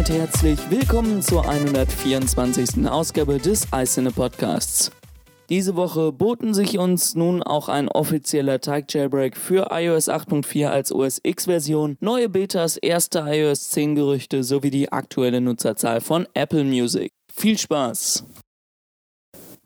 damit herzlich willkommen zur 124. Ausgabe des iCine Podcasts. Diese Woche boten sich uns nun auch ein offizieller Teig-Jailbreak für iOS 8.4 als OS X-Version, neue Betas, erste iOS 10 Gerüchte sowie die aktuelle Nutzerzahl von Apple Music. Viel Spaß!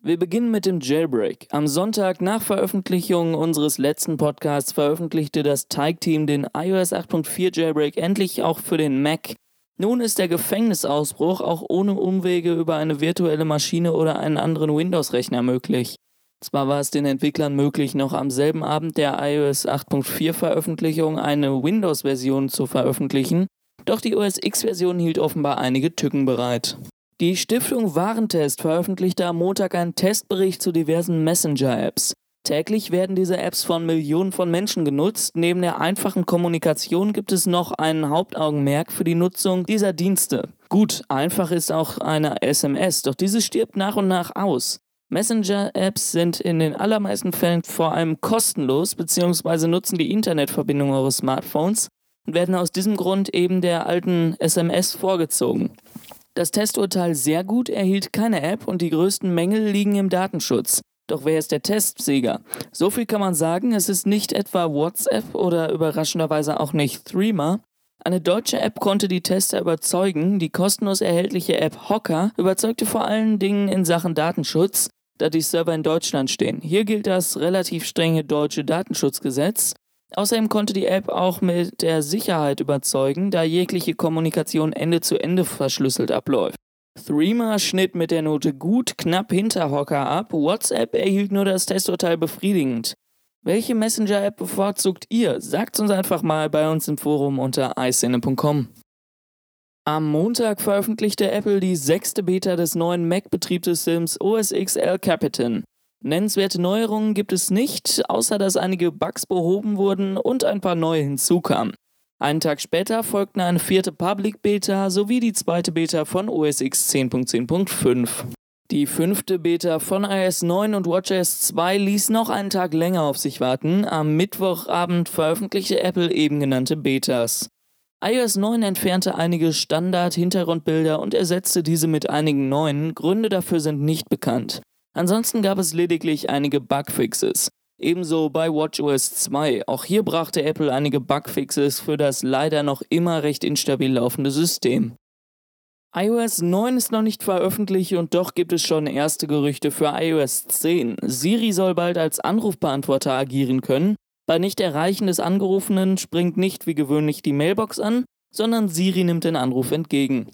Wir beginnen mit dem Jailbreak. Am Sonntag nach Veröffentlichung unseres letzten Podcasts veröffentlichte das Teig-Team den iOS 8.4 Jailbreak endlich auch für den Mac. Nun ist der Gefängnisausbruch auch ohne Umwege über eine virtuelle Maschine oder einen anderen Windows-Rechner möglich. Zwar war es den Entwicklern möglich, noch am selben Abend der iOS 8.4 Veröffentlichung eine Windows-Version zu veröffentlichen, doch die OS X-Version hielt offenbar einige Tücken bereit. Die Stiftung Warentest veröffentlichte am Montag einen Testbericht zu diversen Messenger-Apps. Täglich werden diese Apps von Millionen von Menschen genutzt. Neben der einfachen Kommunikation gibt es noch ein Hauptaugenmerk für die Nutzung dieser Dienste. Gut, einfach ist auch eine SMS, doch diese stirbt nach und nach aus. Messenger-Apps sind in den allermeisten Fällen vor allem kostenlos bzw. nutzen die Internetverbindung eures Smartphones und werden aus diesem Grund eben der alten SMS vorgezogen. Das Testurteil sehr gut erhielt keine App und die größten Mängel liegen im Datenschutz. Doch wer ist der Testsieger? So viel kann man sagen, es ist nicht etwa WhatsApp oder überraschenderweise auch nicht Threema. Eine deutsche App konnte die Tester überzeugen, die kostenlos erhältliche App Hocker überzeugte vor allen Dingen in Sachen Datenschutz, da die Server in Deutschland stehen. Hier gilt das relativ strenge deutsche Datenschutzgesetz Außerdem konnte die App auch mit der Sicherheit überzeugen, da jegliche Kommunikation Ende zu Ende verschlüsselt abläuft. Threema schnitt mit der Note gut knapp hinter Hocker ab, WhatsApp erhielt nur das Testurteil befriedigend. Welche Messenger-App bevorzugt ihr? Sagt uns einfach mal bei uns im Forum unter iCine.com. Am Montag veröffentlichte Apple die sechste Beta des neuen Mac-Betriebssystems OS X El Capitan. Nennenswerte Neuerungen gibt es nicht, außer dass einige Bugs behoben wurden und ein paar neue hinzukamen. Einen Tag später folgten eine vierte Public Beta sowie die zweite Beta von OS X 10.10.5. Die fünfte Beta von iOS 9 und WatchOS 2 ließ noch einen Tag länger auf sich warten. Am Mittwochabend veröffentlichte Apple eben genannte Betas. iOS 9 entfernte einige Standard-Hintergrundbilder und ersetzte diese mit einigen neuen. Gründe dafür sind nicht bekannt. Ansonsten gab es lediglich einige Bugfixes. Ebenso bei WatchOS 2. Auch hier brachte Apple einige Bugfixes für das leider noch immer recht instabil laufende System. iOS 9 ist noch nicht veröffentlicht und doch gibt es schon erste Gerüchte für iOS 10. Siri soll bald als Anrufbeantworter agieren können. Bei Nicht-Erreichen des Angerufenen springt nicht wie gewöhnlich die Mailbox an, sondern Siri nimmt den Anruf entgegen.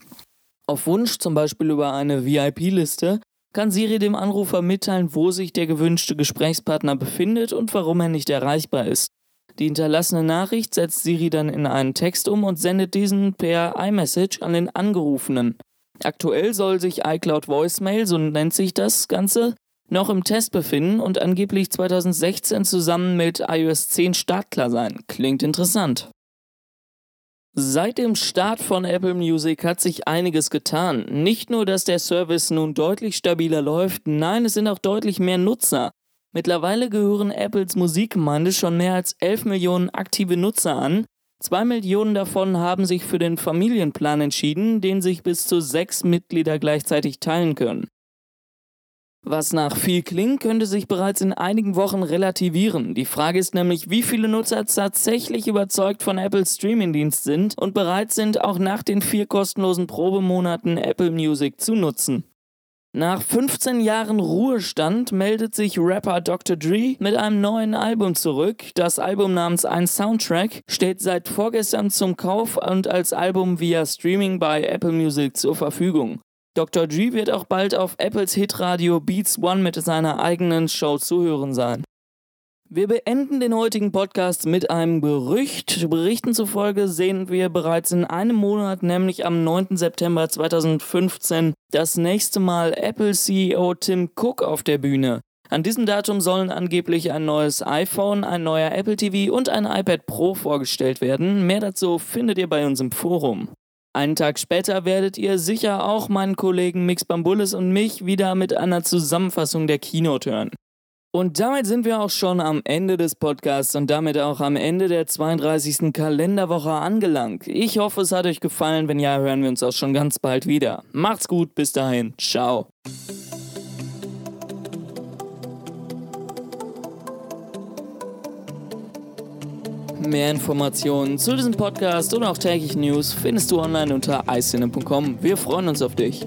Auf Wunsch, zum Beispiel über eine VIP-Liste, kann Siri dem Anrufer mitteilen, wo sich der gewünschte Gesprächspartner befindet und warum er nicht erreichbar ist. Die hinterlassene Nachricht setzt Siri dann in einen Text um und sendet diesen per iMessage an den Angerufenen. Aktuell soll sich iCloud Voicemail, so nennt sich das Ganze, noch im Test befinden und angeblich 2016 zusammen mit iOS 10 startklar sein. Klingt interessant. Seit dem Start von Apple Music hat sich einiges getan. Nicht nur, dass der Service nun deutlich stabiler läuft, nein, es sind auch deutlich mehr Nutzer. Mittlerweile gehören Apples Musikgemeinde schon mehr als 11 Millionen aktive Nutzer an. Zwei Millionen davon haben sich für den Familienplan entschieden, den sich bis zu sechs Mitglieder gleichzeitig teilen können. Was nach viel klingt, könnte sich bereits in einigen Wochen relativieren. Die Frage ist nämlich, wie viele Nutzer tatsächlich überzeugt von Apples Streamingdienst sind und bereit sind, auch nach den vier kostenlosen Probemonaten Apple Music zu nutzen. Nach 15 Jahren Ruhestand meldet sich Rapper Dr. Dre mit einem neuen Album zurück. Das Album namens Ein Soundtrack steht seit vorgestern zum Kauf und als Album via Streaming bei Apple Music zur Verfügung. Dr. G wird auch bald auf Apples Hitradio Beats One mit seiner eigenen Show zu hören sein. Wir beenden den heutigen Podcast mit einem Gerücht. Berichten zufolge sehen wir bereits in einem Monat, nämlich am 9. September 2015, das nächste Mal Apple CEO Tim Cook auf der Bühne. An diesem Datum sollen angeblich ein neues iPhone, ein neuer Apple TV und ein iPad Pro vorgestellt werden. Mehr dazu findet ihr bei uns im Forum. Einen Tag später werdet ihr sicher auch meinen Kollegen Mix Bambulis und mich wieder mit einer Zusammenfassung der Keynote hören. Und damit sind wir auch schon am Ende des Podcasts und damit auch am Ende der 32. Kalenderwoche angelangt. Ich hoffe, es hat euch gefallen. Wenn ja, hören wir uns auch schon ganz bald wieder. Macht's gut, bis dahin. Ciao. Mehr Informationen zu diesem Podcast und auch täglichen News findest du online unter icine.com. Wir freuen uns auf dich.